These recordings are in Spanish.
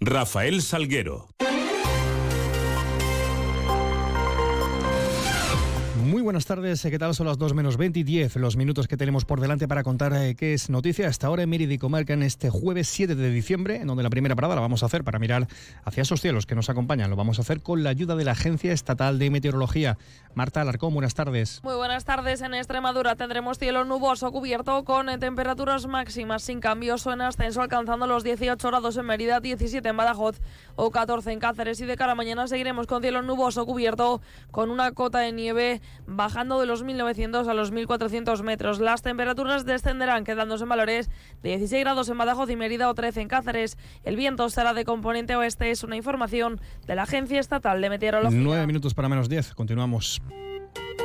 Rafael Salguero. Muy buenas tardes, ¿qué tal? Son las 2 menos 20 y 10, los minutos que tenemos por delante para contar eh, qué es noticia hasta ahora en Mérida y en este jueves 7 de diciembre, en donde la primera parada la vamos a hacer para mirar hacia esos cielos que nos acompañan. Lo vamos a hacer con la ayuda de la Agencia Estatal de Meteorología. Marta Alarcón, buenas tardes. Muy buenas tardes. En Extremadura tendremos cielo nuboso cubierto con eh, temperaturas máximas sin cambios o en ascenso, alcanzando los 18 grados en Mérida, 17 en Badajoz o 14 en Cáceres. Y de cara a mañana seguiremos con cielo nuboso cubierto con una cota de nieve bajando de los 1.900 a los 1.400 metros. Las temperaturas descenderán, quedándose en valores de 16 grados en Badajoz y Mérida o 13 en Cáceres. El viento será de componente oeste, es una información de la Agencia Estatal de Meteorología. Nueve minutos para menos 10, continuamos. Thank you.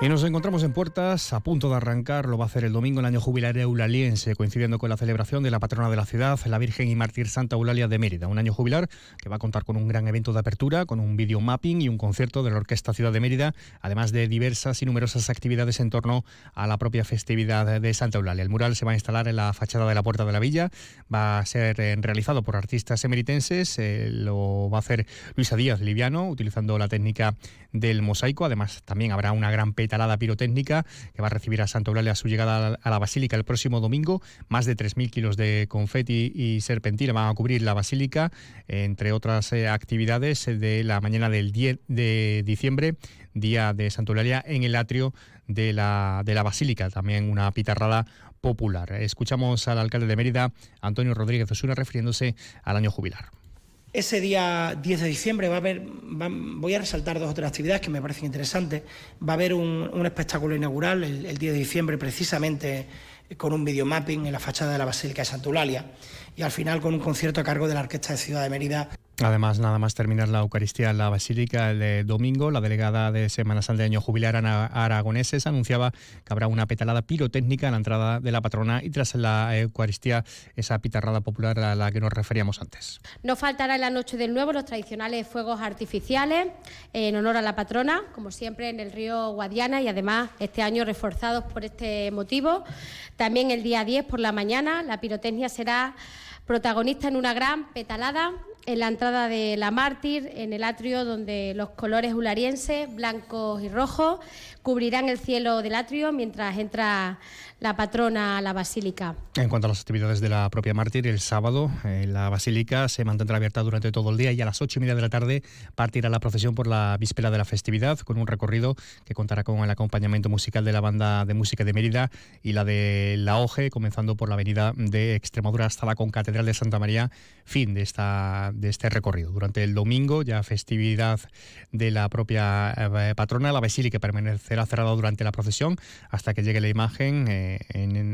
Y nos encontramos en puertas, a punto de arrancar, lo va a hacer el domingo el año jubilar eulaliense, coincidiendo con la celebración de la patrona de la ciudad, la Virgen y Mártir Santa Eulalia de Mérida. Un año jubilar que va a contar con un gran evento de apertura, con un video mapping y un concierto de la Orquesta Ciudad de Mérida, además de diversas y numerosas actividades en torno a la propia festividad de Santa Eulalia. El mural se va a instalar en la fachada de la Puerta de la Villa, va a ser eh, realizado por artistas emeritenses, eh, lo va a hacer Luisa Díaz Liviano, utilizando la técnica del mosaico. Además, también habrá una gran petalada pirotécnica que va a recibir a Santa Eulalia a su llegada a la Basílica el próximo domingo. Más de 3.000 kilos de confeti y serpentina van a cubrir la Basílica, entre otras eh, actividades de la mañana del 10 de diciembre, día de Santa Eulalia, en el atrio de la, de la Basílica. También una pitarrada popular. Escuchamos al alcalde de Mérida, Antonio Rodríguez Osuna, refiriéndose al año jubilar. Ese día 10 de diciembre va a haber, voy a resaltar dos o tres actividades que me parecen interesantes. Va a haber un, espectáculo inaugural el, el, 10 de diciembre, precisamente con un videomapping en la fachada de la Basílica de Santa Eulalia y al final con un concierto a cargo de la Orquesta de Ciudad de Mérida Además, nada más terminar la Eucaristía en la Basílica el de domingo, la delegada de Semana Santa de Año Jubilar Ana Aragoneses anunciaba que habrá una petalada pirotécnica en la entrada de la patrona y tras la Eucaristía esa pitarrada popular a la que nos referíamos antes. No faltará en la noche del nuevo los tradicionales fuegos artificiales en honor a la patrona, como siempre en el río Guadiana y además este año reforzados por este motivo. También el día 10 por la mañana la pirotecnia será protagonista en una gran petalada en la entrada de la Mártir, en el atrio donde los colores ularienses, blancos y rojos, cubrirán el cielo del atrio mientras entra la patrona a la basílica. En cuanto a las actividades de la propia mártir, el sábado eh, la basílica se mantendrá abierta durante todo el día y a las ocho y media de la tarde partirá la procesión por la víspera de la festividad con un recorrido que contará con el acompañamiento musical de la banda de música de Mérida y la de La Oje, comenzando por la avenida de Extremadura hasta la Concatedral de Santa María, fin de, esta, de este recorrido. Durante el domingo, ya festividad de la propia eh, patrona, la basílica permanecerá cerrada durante la procesión hasta que llegue la imagen. Eh,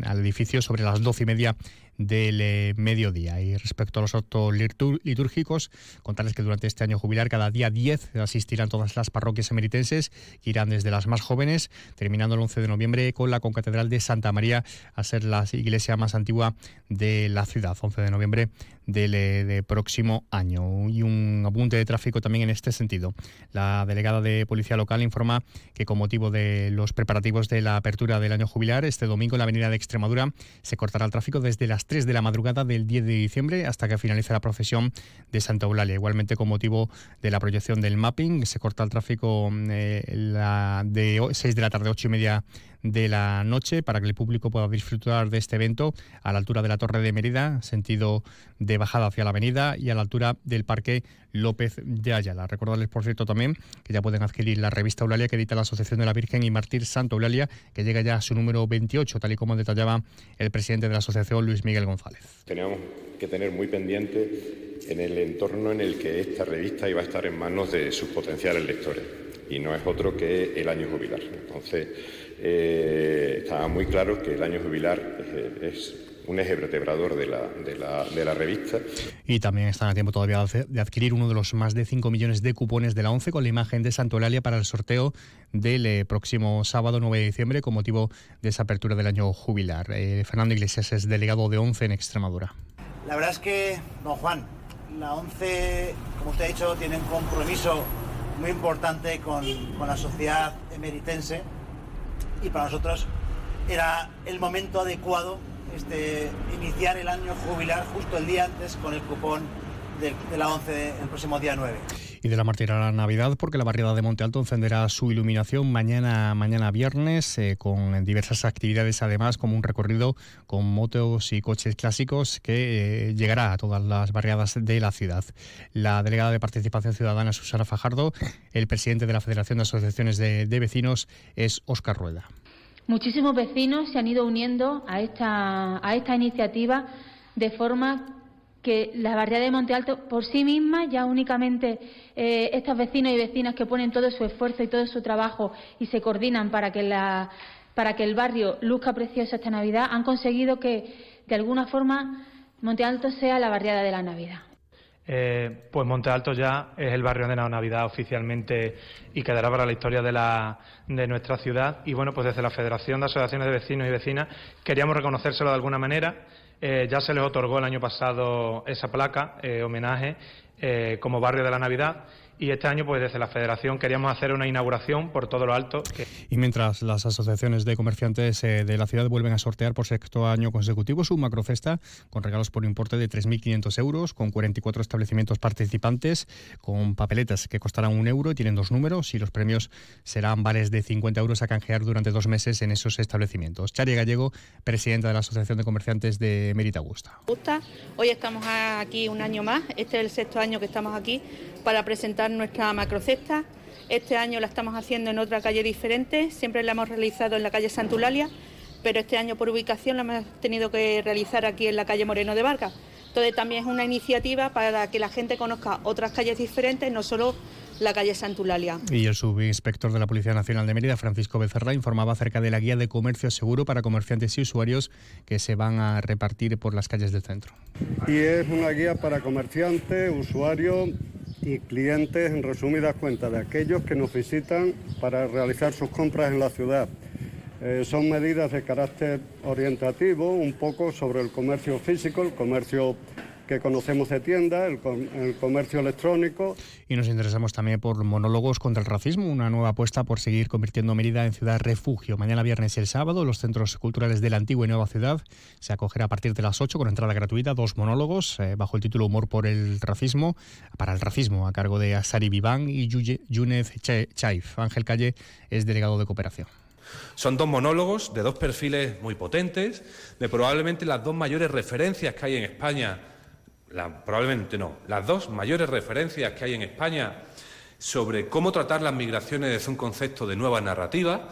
al edificio sobre las doce y media del eh, mediodía. Y respecto a los actos litúrgicos, contarles que durante este año jubilar cada día 10 asistirán todas las parroquias emeritenses, que irán desde las más jóvenes, terminando el 11 de noviembre con la concatedral de Santa María, a ser la iglesia más antigua de la ciudad, 11 de noviembre del, eh, próximo año. Y un apunte de tráfico también en este sentido. La delegada de Policía Local informa que con motivo de los preparativos de la apertura del año jubilar, este domingo en la avenida de Extremadura se cortará el tráfico desde las 3 de la madrugada del 10 de diciembre hasta que finalice la procesión de Santa Eulalia. Igualmente con motivo de la proyección del mapping se corta el tráfico eh, la de 6 de la tarde, 8 y media de la noche para que el público pueda disfrutar de este evento a la altura de la Torre de Mérida, sentido de bajada hacia la avenida y a la altura del Parque López de Ayala. Recordarles, por cierto, también que ya pueden adquirir la revista Eulalia que edita la Asociación de la Virgen y Mártir Santa Eulalia, que llega ya a su número 28, tal y como detallaba el presidente de la asociación, Luis Miguel González. Tenemos que tener muy pendiente en el entorno en el que esta revista iba a estar en manos de sus potenciales lectores y no es otro que el año jubilar. Entonces, eh, estaba muy claro que el año jubilar eh, es un eje vertebrador de la, de, la, de la, revista. Y también están a tiempo todavía de adquirir uno de los más de 5 millones de cupones de la ONCE con la imagen de Santolalia para el sorteo del eh, próximo sábado 9 de diciembre con motivo de esa apertura del año jubilar. Fernando Iglesias es delegado de ONCE en Extremadura. La verdad es que, don Juan, la ONCE, como usted ha dicho, tiene un compromiso muy importante con, con la sociedad emeritense y para nosotros era el momento adecuado este, iniciar el año jubilar justo el día antes con el cupón de, la 11 el próximo día 9 y de la Martira a la Navidad, porque la barriada de Monte Alto encenderá su iluminación mañana, mañana viernes, eh, con diversas actividades, además, como un recorrido con motos y coches clásicos que eh, llegará a todas las barriadas de la ciudad. La delegada de Participación Ciudadana, Susana Fajardo, el presidente de la Federación de Asociaciones de, de Vecinos es Óscar Rueda. Muchísimos vecinos se han ido uniendo a esta, a esta iniciativa de forma que la barriada de Monte Alto por sí misma, ya únicamente eh, estos vecinos y vecinas que ponen todo su esfuerzo y todo su trabajo y se coordinan para que, la, para que el barrio luzca precioso esta Navidad, han conseguido que, de alguna forma, Monte Alto sea la barriada de la Navidad. Eh, pues Monte Alto ya es el barrio de la Navidad oficialmente y quedará para la historia de, la, de nuestra ciudad. Y bueno, pues desde la Federación de Asociaciones de Vecinos y Vecinas queríamos reconocérselo de alguna manera eh, ya se les otorgó el año pasado esa placa, eh, homenaje, como barrio de la Navidad y este año, pues desde la Federación queríamos hacer una inauguración por todo lo alto. Y mientras las asociaciones de comerciantes eh, de la ciudad vuelven a sortear por sexto año consecutivo su macrocesta con regalos por importe de 3.500 euros, con 44 establecimientos participantes, con papeletas que costarán un euro y tienen dos números, y los premios serán vales de 50 euros a canjear durante dos meses en esos establecimientos. Chari Gallego, presidenta de la Asociación de Comerciantes de Mérita Augusta. Hoy estamos aquí un año más, este es el sexto año que estamos aquí para presentar nuestra macrocesta. Este año la estamos haciendo en otra calle diferente, siempre la hemos realizado en la calle Santulalia, pero este año por ubicación la hemos tenido que realizar aquí en la calle Moreno de Vargas. Entonces también es una iniciativa para que la gente conozca otras calles diferentes, no solo la calle Santulalia. Y el subinspector de la Policía Nacional de Mérida, Francisco Becerra, informaba acerca de la guía de comercio seguro para comerciantes y usuarios que se van a repartir por las calles del centro. Y es una guía para comerciantes, usuarios y clientes, en resumidas cuentas, de aquellos que nos visitan para realizar sus compras en la ciudad. Eh, son medidas de carácter orientativo, un poco sobre el comercio físico, el comercio que conocemos de tienda, el, comercio electrónico. Y nos interesamos también por monólogos contra el racismo, una nueva apuesta por seguir convirtiendo Mérida en ciudad refugio. Mañana viernes y el sábado, los centros culturales de la antigua y nueva ciudad se acogerá a partir de las 8 con entrada gratuita dos monólogos eh, bajo el título Humor por el racismo, para el racismo, a cargo de Asari Viván y Yunez Chaif. Ángel Calle es delegado de cooperación. Son dos monólogos de dos perfiles muy potentes, de probablemente las dos mayores referencias que hay en España probablemente no, las dos mayores referencias que hay en España sobre cómo tratar las migraciones desde un concepto de nueva narrativa,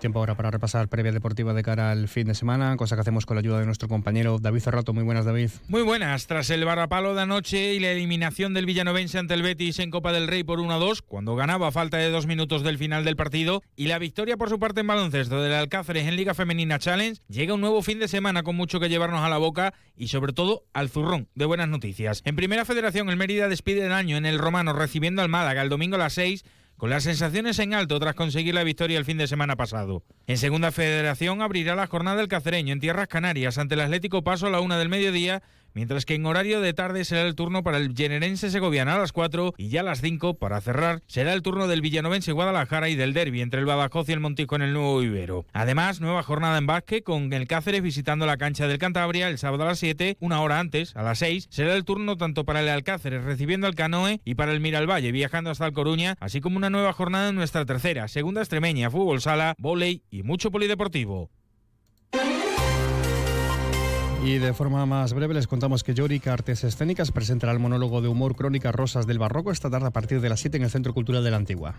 Tiempo ahora para repasar previa deportiva de cara al fin de semana, cosa que hacemos con la ayuda de nuestro compañero David Cerrato. Muy buenas, David. Muy buenas. Tras el barrapalo de anoche y la eliminación del Villanovense ante el Betis en Copa del Rey por 1-2, cuando ganaba a falta de dos minutos del final del partido, y la victoria por su parte en baloncesto del Alcáceres en Liga Femenina Challenge, llega un nuevo fin de semana con mucho que llevarnos a la boca y sobre todo al zurrón de buenas noticias. En Primera Federación, el Mérida despide el año en el Romano recibiendo al Málaga el domingo a las 6 con las sensaciones en alto tras conseguir la victoria el fin de semana pasado. En Segunda Federación abrirá la jornada del Cacereño en Tierras Canarias ante el Atlético Paso a la una del mediodía mientras que en horario de tarde será el turno para el generense segoviano a las 4 y ya a las 5 para cerrar será el turno del villanovense Guadalajara y del derby entre el Badajoz y el Montijo en el Nuevo Ibero. Además, nueva jornada en básquet con el Cáceres visitando la cancha del Cantabria el sábado a las 7, una hora antes, a las 6, será el turno tanto para el Alcáceres recibiendo al Canoe y para el Miralvalle viajando hasta el Coruña, así como una nueva jornada en nuestra tercera, segunda extremeña, fútbol sala, volei y mucho polideportivo. Y de forma más breve les contamos que Yorica Artes Escénicas presentará el monólogo de humor Crónica Rosas del Barroco esta tarde a partir de las 7 en el Centro Cultural de la Antigua.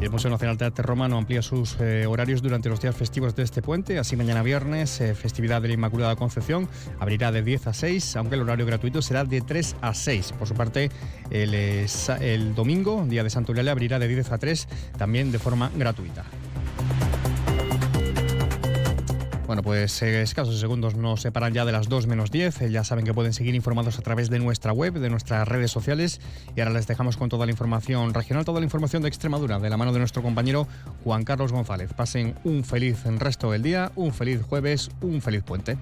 el Museo Nacional de Arte Romano amplía sus eh, horarios durante los días festivos de este puente. Así mañana viernes, eh, festividad de la Inmaculada Concepción, abrirá de 10 a 6, aunque el horario gratuito será de 3 a 6. Por su parte, el, eh, domingo, día de Santo Eulalia, abrirá de 10 a 3, también de forma gratuita. Bueno, pues eh, escasos segundos nos separan ya de las 2 menos 10. Eh, ya saben que pueden seguir informados a través de nuestra web, de nuestras redes sociales. Y ahora les dejamos con toda la información regional, toda la información de Extremadura, de la mano de nuestro compañero Juan Carlos González. Pasen un feliz resto del día, un feliz jueves, un feliz puente.